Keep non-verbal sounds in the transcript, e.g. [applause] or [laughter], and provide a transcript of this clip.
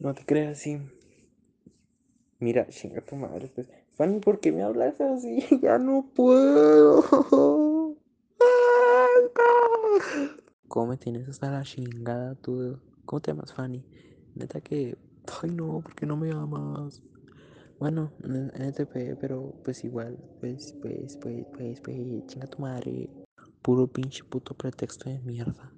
No te creas así. Mira, chinga tu madre, pues. Fanny, ¿por qué me hablas así? [laughs] Ya no puedo. [laughs] ¿Cómo me tienes hasta la chingada tú? ¿Cómo te llamas, Fanny? Neta que. Ay, no, ¿por qué no me amas? Bueno, NTP, pero pues igual, pues, pues, pues, pues, pues, chinga tu madre. Puro pinche puto pretexto de mierda.